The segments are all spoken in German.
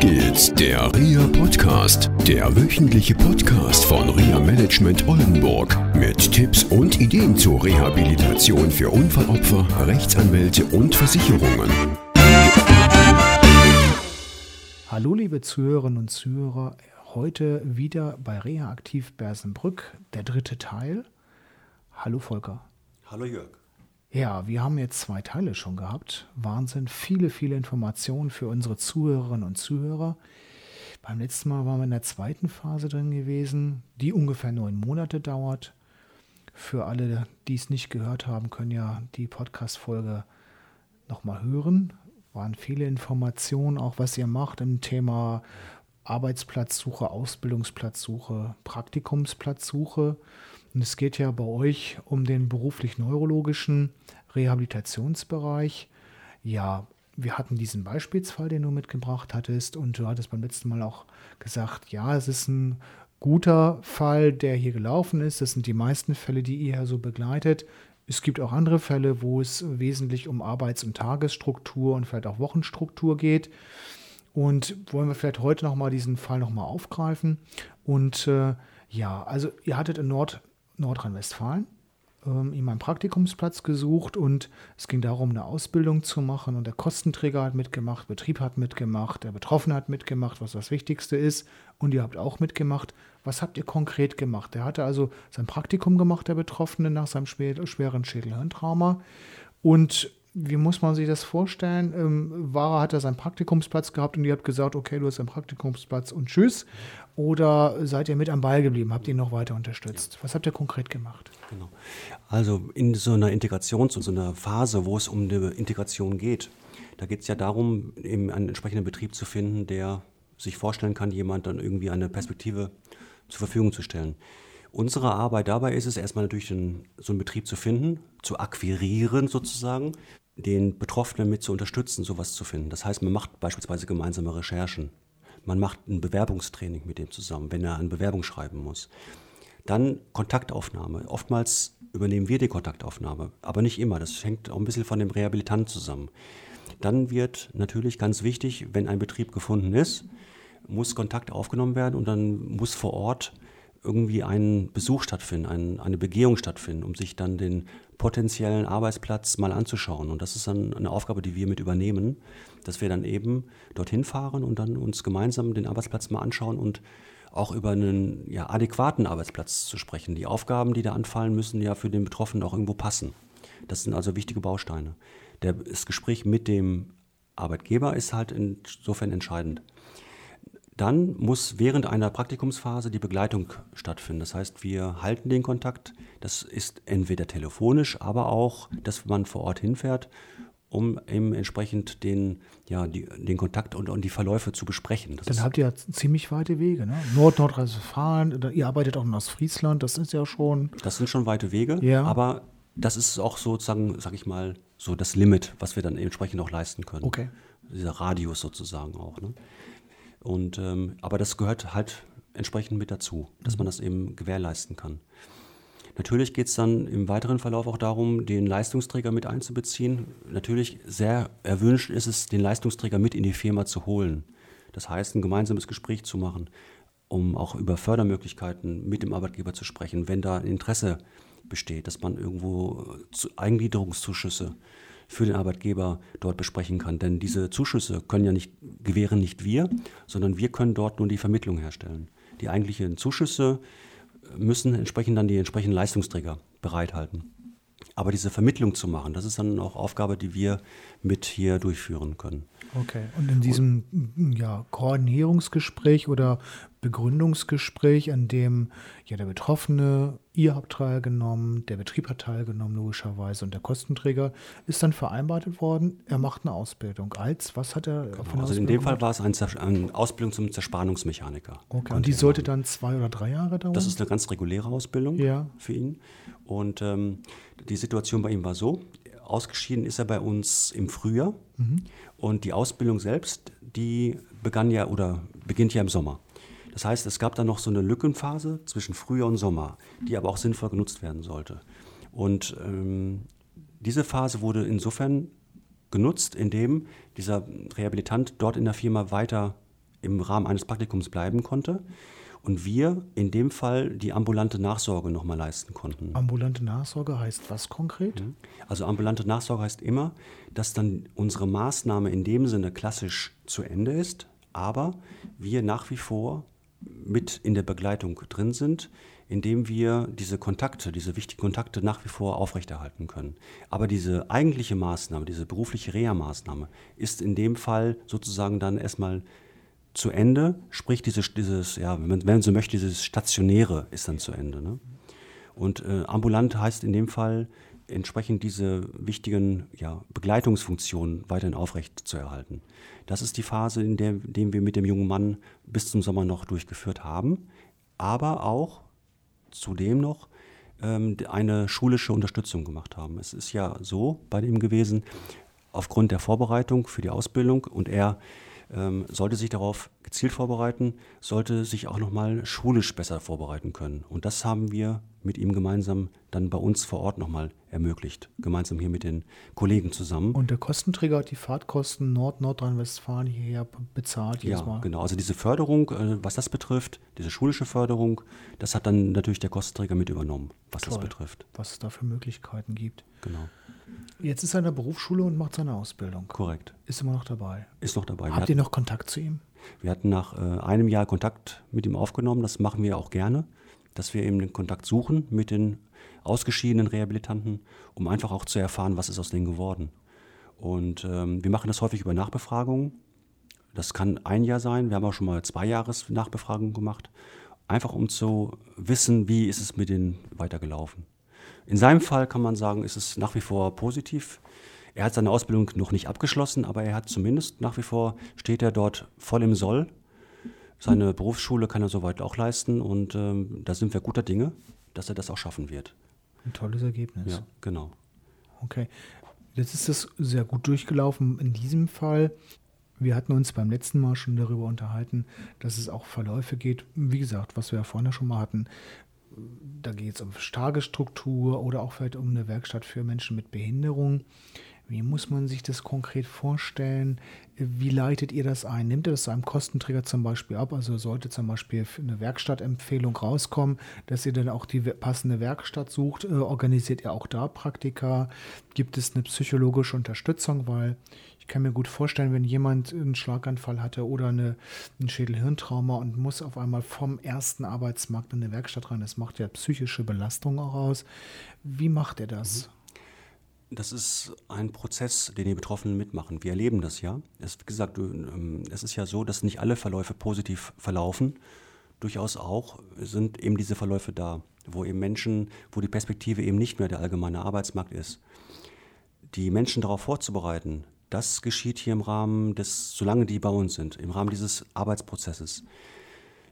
geht's, der RIA Podcast, der wöchentliche Podcast von RIA Management Oldenburg mit Tipps und Ideen zur Rehabilitation für Unfallopfer, Rechtsanwälte und Versicherungen. Hallo liebe Zuhörerinnen und Zuhörer, heute wieder bei REHA Aktiv Bersenbrück, der dritte Teil. Hallo Volker. Hallo Jörg. Ja, wir haben jetzt zwei Teile schon gehabt. Wahnsinn, viele, viele Informationen für unsere Zuhörerinnen und Zuhörer. Beim letzten Mal waren wir in der zweiten Phase drin gewesen, die ungefähr neun Monate dauert. Für alle, die es nicht gehört haben, können ja die Podcast-Folge nochmal hören. Waren viele Informationen, auch was ihr macht im Thema Arbeitsplatzsuche, Ausbildungsplatzsuche, Praktikumsplatzsuche. Und es geht ja bei euch um den beruflich-neurologischen Rehabilitationsbereich. Ja, wir hatten diesen Beispielsfall, den du mitgebracht hattest, und du hattest beim letzten Mal auch gesagt, ja, es ist ein guter Fall, der hier gelaufen ist. Das sind die meisten Fälle, die ihr so begleitet. Es gibt auch andere Fälle, wo es wesentlich um Arbeits- und Tagesstruktur und vielleicht auch Wochenstruktur geht. Und wollen wir vielleicht heute nochmal diesen Fall nochmal aufgreifen. Und äh, ja, also ihr hattet in Nord Nordrhein-Westfalen ähm, ihm einen Praktikumsplatz gesucht und es ging darum, eine Ausbildung zu machen und der Kostenträger hat mitgemacht, Betrieb hat mitgemacht, der Betroffene hat mitgemacht, was das Wichtigste ist und ihr habt auch mitgemacht. Was habt ihr konkret gemacht? Er hatte also sein Praktikum gemacht, der Betroffene, nach seinem schweren Schädelhirntrauma und wie muss man sich das vorstellen? Ähm, Vara hat er seinen Praktikumsplatz gehabt und ihr habt gesagt, okay, du hast einen Praktikumsplatz und tschüss. Oder seid ihr mit am Ball geblieben? Habt ihr ihn noch weiter unterstützt? Was habt ihr konkret gemacht? Genau. Also in so einer Integrations- und so einer Phase, wo es um die Integration geht, da geht es ja darum, eben einen entsprechenden Betrieb zu finden, der sich vorstellen kann, jemand dann irgendwie eine Perspektive zur Verfügung zu stellen. Unsere Arbeit dabei ist es erstmal natürlich, einen, so einen Betrieb zu finden, zu akquirieren sozusagen, den Betroffenen mit zu unterstützen, sowas zu finden. Das heißt, man macht beispielsweise gemeinsame Recherchen. Man macht ein Bewerbungstraining mit dem zusammen, wenn er eine Bewerbung schreiben muss. Dann Kontaktaufnahme. Oftmals übernehmen wir die Kontaktaufnahme, aber nicht immer. Das hängt auch ein bisschen von dem Rehabilitant zusammen. Dann wird natürlich ganz wichtig, wenn ein Betrieb gefunden ist, muss Kontakt aufgenommen werden und dann muss vor Ort irgendwie ein Besuch stattfinden, ein, eine Begehung stattfinden, um sich dann den potenziellen Arbeitsplatz mal anzuschauen. Und das ist dann eine Aufgabe, die wir mit übernehmen, dass wir dann eben dorthin fahren und dann uns gemeinsam den Arbeitsplatz mal anschauen und auch über einen ja, adäquaten Arbeitsplatz zu sprechen. Die Aufgaben, die da anfallen, müssen ja für den Betroffenen auch irgendwo passen. Das sind also wichtige Bausteine. Das Gespräch mit dem Arbeitgeber ist halt insofern entscheidend. Dann muss während einer Praktikumsphase die Begleitung stattfinden. Das heißt, wir halten den Kontakt. Das ist entweder telefonisch, aber auch, dass man vor Ort hinfährt, um eben entsprechend den, ja, die, den Kontakt und, und die Verläufe zu besprechen. Das Dann habt ihr ja ziemlich weite Wege. Ne? Nord, Nordrhein-Westfalen, ihr arbeitet auch in Ostfriesland, das ist ja schon. Das sind schon weite Wege, ja. aber das ist auch sozusagen, sag ich mal, so das Limit, was wir dann entsprechend auch leisten können. Okay. Dieser Radius sozusagen auch. Ne? Und, ähm, aber das gehört halt entsprechend mit dazu, dass man das eben gewährleisten kann. Natürlich geht es dann im weiteren Verlauf auch darum, den Leistungsträger mit einzubeziehen. Natürlich sehr erwünscht ist es, den Leistungsträger mit in die Firma zu holen. Das heißt, ein gemeinsames Gespräch zu machen, um auch über Fördermöglichkeiten mit dem Arbeitgeber zu sprechen, wenn da Interesse besteht, dass man irgendwo Eingliederungszuschüsse für den Arbeitgeber dort besprechen kann. Denn diese Zuschüsse können ja nicht, gewähren nicht wir, sondern wir können dort nur die Vermittlung herstellen. Die eigentlichen Zuschüsse müssen entsprechend dann die entsprechenden Leistungsträger bereithalten. Aber diese Vermittlung zu machen, das ist dann auch Aufgabe, die wir mit hier durchführen können. Okay, und in diesem ja, Koordinierungsgespräch oder Begründungsgespräch, an dem ja der Betroffene, ihr habt teilgenommen, der Betrieb hat teilgenommen, logischerweise, und der Kostenträger, ist dann vereinbart worden, er macht eine Ausbildung. Als, was hat er genau, Also in dem Fall war es ein eine Ausbildung zum Zerspannungsmechaniker. Okay, und die sollte dann zwei oder drei Jahre dauern? Das ist eine ganz reguläre Ausbildung ja. für ihn. Und ähm, die Situation bei ihm war so, ausgeschieden ist er bei uns im Frühjahr mhm. und die Ausbildung selbst, die begann ja oder beginnt ja im Sommer. Das heißt, es gab dann noch so eine Lückenphase zwischen Frühjahr und Sommer, die aber auch sinnvoll genutzt werden sollte. Und ähm, diese Phase wurde insofern genutzt, indem dieser Rehabilitant dort in der Firma weiter im Rahmen eines Praktikums bleiben konnte und wir in dem Fall die ambulante Nachsorge nochmal leisten konnten. Ambulante Nachsorge heißt was konkret? Mhm. Also ambulante Nachsorge heißt immer, dass dann unsere Maßnahme in dem Sinne klassisch zu Ende ist, aber wir nach wie vor mit in der Begleitung drin sind, indem wir diese Kontakte, diese wichtigen Kontakte nach wie vor aufrechterhalten können. Aber diese eigentliche Maßnahme, diese berufliche Reha-Maßnahme ist in dem Fall sozusagen dann erstmal zu Ende, sprich dieses, dieses ja, wenn man, wenn man so möchte, dieses Stationäre ist dann zu Ende. Ne? Und äh, ambulant heißt in dem Fall, entsprechend diese wichtigen ja, Begleitungsfunktionen weiterhin aufrecht zu erhalten. Das ist die Phase, in der, in wir mit dem jungen Mann bis zum Sommer noch durchgeführt haben, aber auch zudem noch ähm, eine schulische Unterstützung gemacht haben. Es ist ja so bei ihm gewesen, aufgrund der Vorbereitung für die Ausbildung und er ähm, sollte sich darauf gezielt vorbereiten, sollte sich auch nochmal schulisch besser vorbereiten können. Und das haben wir mit ihm gemeinsam dann bei uns vor Ort nochmal ermöglicht, gemeinsam hier mit den Kollegen zusammen. Und der Kostenträger hat die Fahrtkosten Nord-Nordrhein-Westfalen hierher bezahlt jedes ja, Mal? genau. Also diese Förderung, äh, was das betrifft, diese schulische Förderung, das hat dann natürlich der Kostenträger mit übernommen, was Toll, das betrifft. Was es da für Möglichkeiten gibt. Genau. Jetzt ist er in der Berufsschule und macht seine Ausbildung. Korrekt. Ist immer noch dabei. Ist noch dabei. Habt ihr noch Kontakt zu ihm? Wir hatten nach äh, einem Jahr Kontakt mit ihm aufgenommen. Das machen wir auch gerne, dass wir eben den Kontakt suchen mit den ausgeschiedenen Rehabilitanten, um einfach auch zu erfahren, was ist aus denen geworden. Und ähm, wir machen das häufig über Nachbefragungen. Das kann ein Jahr sein. Wir haben auch schon mal zwei Jahres Nachbefragungen gemacht. Einfach um zu wissen, wie ist es mit denen weitergelaufen. In seinem Fall kann man sagen, ist es nach wie vor positiv. Er hat seine Ausbildung noch nicht abgeschlossen, aber er hat zumindest nach wie vor, steht er dort voll im Soll. Seine Berufsschule kann er soweit auch leisten und ähm, da sind wir guter Dinge, dass er das auch schaffen wird. Ein tolles Ergebnis. Ja, genau. Okay. Jetzt ist es sehr gut durchgelaufen in diesem Fall. Wir hatten uns beim letzten Mal schon darüber unterhalten, dass es auch Verläufe geht. Wie gesagt, was wir ja vorhin schon mal hatten, da geht es um Tagesstruktur oder auch vielleicht um eine Werkstatt für Menschen mit Behinderung. Wie muss man sich das konkret vorstellen? Wie leitet ihr das ein? Nimmt ihr das einem Kostenträger zum Beispiel ab? Also sollte zum Beispiel eine Werkstattempfehlung rauskommen, dass ihr dann auch die passende Werkstatt sucht? Äh, organisiert ihr auch da Praktika? Gibt es eine psychologische Unterstützung? Weil kann mir gut vorstellen, wenn jemand einen Schlaganfall hatte oder eine, ein Schädelhirntrauma und muss auf einmal vom ersten Arbeitsmarkt in eine Werkstatt rein. Das macht ja psychische Belastung auch aus. Wie macht er das? Mhm. Das ist ein Prozess, den die Betroffenen mitmachen. Wir erleben das ja. Es, wie gesagt, ähm, es ist ja so, dass nicht alle Verläufe positiv verlaufen. Durchaus auch sind eben diese Verläufe da, wo eben Menschen, wo die Perspektive eben nicht mehr der allgemeine Arbeitsmarkt ist. Die Menschen darauf vorzubereiten, das geschieht hier im Rahmen des, solange die bei uns sind, im Rahmen dieses Arbeitsprozesses.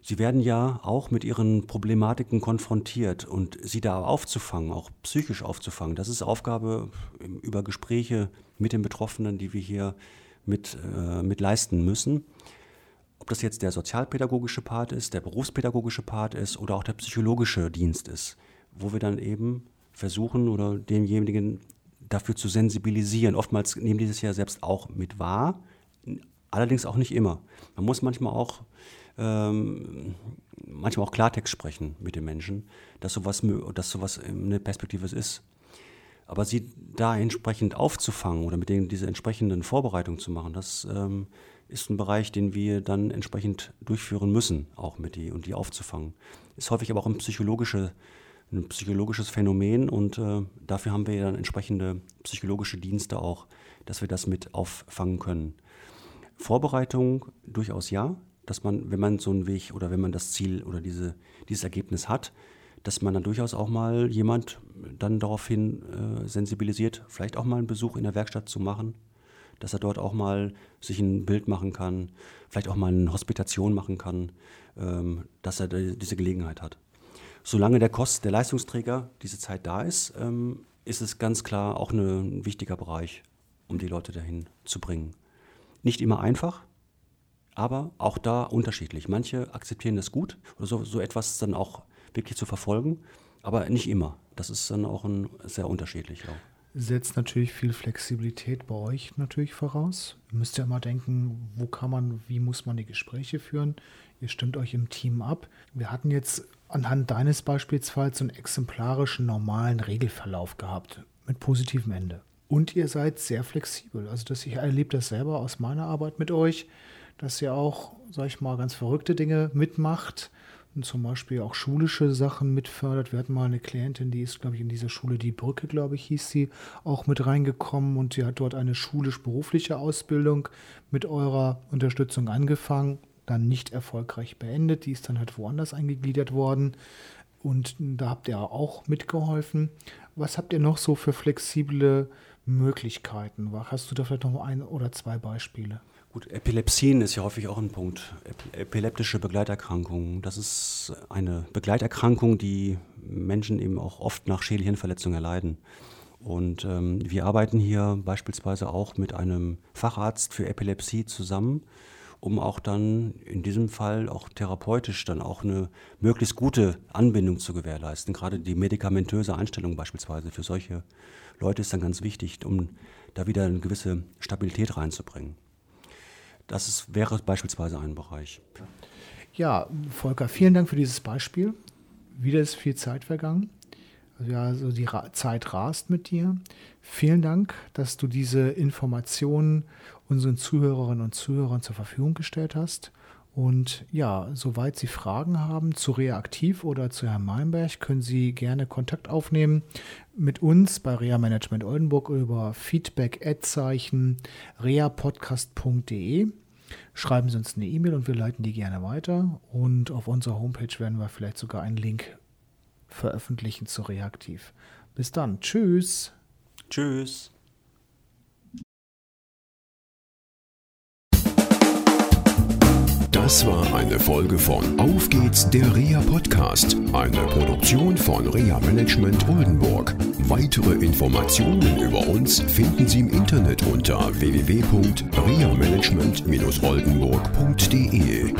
Sie werden ja auch mit ihren Problematiken konfrontiert und sie da aufzufangen, auch psychisch aufzufangen, das ist Aufgabe über Gespräche mit den Betroffenen, die wir hier mit, äh, mit leisten müssen. Ob das jetzt der sozialpädagogische Part ist, der berufspädagogische Part ist oder auch der psychologische Dienst ist, wo wir dann eben versuchen oder demjenigen dafür zu sensibilisieren. Oftmals nehmen die das ja selbst auch mit wahr, allerdings auch nicht immer. Man muss manchmal auch, ähm, manchmal auch Klartext sprechen mit den Menschen, dass sowas, dass sowas eine Perspektive ist. Aber sie da entsprechend aufzufangen oder mit denen diese entsprechenden Vorbereitungen zu machen, das ähm, ist ein Bereich, den wir dann entsprechend durchführen müssen, auch mit die und die aufzufangen. Ist häufig aber auch ein psychologische ein psychologisches Phänomen und äh, dafür haben wir dann entsprechende psychologische Dienste auch, dass wir das mit auffangen können. Vorbereitung durchaus ja, dass man, wenn man so einen Weg oder wenn man das Ziel oder diese, dieses Ergebnis hat, dass man dann durchaus auch mal jemand dann daraufhin äh, sensibilisiert, vielleicht auch mal einen Besuch in der Werkstatt zu machen, dass er dort auch mal sich ein Bild machen kann, vielleicht auch mal eine Hospitation machen kann, ähm, dass er diese Gelegenheit hat solange der Kost, der Leistungsträger diese Zeit da ist, ähm, ist es ganz klar auch eine, ein wichtiger Bereich, um die Leute dahin zu bringen. Nicht immer einfach, aber auch da unterschiedlich. Manche akzeptieren das gut oder so, so etwas dann auch wirklich zu verfolgen, aber nicht immer. Das ist dann auch ein, sehr unterschiedlich. Auch. setzt natürlich viel Flexibilität bei euch natürlich voraus. Ihr müsst ja immer denken, wo kann man, wie muss man die Gespräche führen. Ihr stimmt euch im Team ab. Wir hatten jetzt anhand deines beispielsweise so einen exemplarischen normalen Regelverlauf gehabt mit positivem Ende. Und ihr seid sehr flexibel. Also dass ich erlebe das selber aus meiner Arbeit mit euch, dass ihr auch, sag ich mal, ganz verrückte Dinge mitmacht und zum Beispiel auch schulische Sachen mitfördert. Wir hatten mal eine Klientin, die ist, glaube ich, in dieser Schule Die Brücke, glaube ich, hieß sie, auch mit reingekommen und sie hat dort eine schulisch-berufliche Ausbildung mit eurer Unterstützung angefangen, dann nicht erfolgreich beendet. Die ist dann halt woanders eingegliedert worden. Und da habt ihr auch mitgeholfen. Was habt ihr noch so für flexible Möglichkeiten? Hast du da vielleicht noch ein oder zwei Beispiele? Gut, Epilepsien ist ja häufig auch ein Punkt. Epileptische Begleiterkrankungen. Das ist eine Begleiterkrankung, die Menschen eben auch oft nach Schädelhirnverletzungen erleiden. Und ähm, wir arbeiten hier beispielsweise auch mit einem Facharzt für Epilepsie zusammen, um auch dann in diesem Fall auch therapeutisch dann auch eine möglichst gute Anbindung zu gewährleisten. Gerade die medikamentöse Einstellung beispielsweise für solche Leute ist dann ganz wichtig, um da wieder eine gewisse Stabilität reinzubringen. Das ist, wäre beispielsweise ein Bereich. Ja, Volker, vielen Dank für dieses Beispiel. Wieder ist viel Zeit vergangen. Ja, also die Ra Zeit rast mit dir. Vielen Dank, dass du diese Informationen unseren Zuhörerinnen und Zuhörern zur Verfügung gestellt hast. Und ja, soweit Sie Fragen haben zu Reaktiv oder zu Herrn Meinberg, können Sie gerne Kontakt aufnehmen mit uns bei Rea Management Oldenburg über feedback-reapodcast.de. Schreiben Sie uns eine E-Mail und wir leiten die gerne weiter. Und auf unserer Homepage werden wir vielleicht sogar einen Link veröffentlichen zu Reaktiv. Bis dann. Tschüss. Tschüss. Das war eine Folge von Auf geht's, der REA Podcast, eine Produktion von REA Management Oldenburg. Weitere Informationen über uns finden Sie im Internet unter www.reamanagement-oldenburg.de.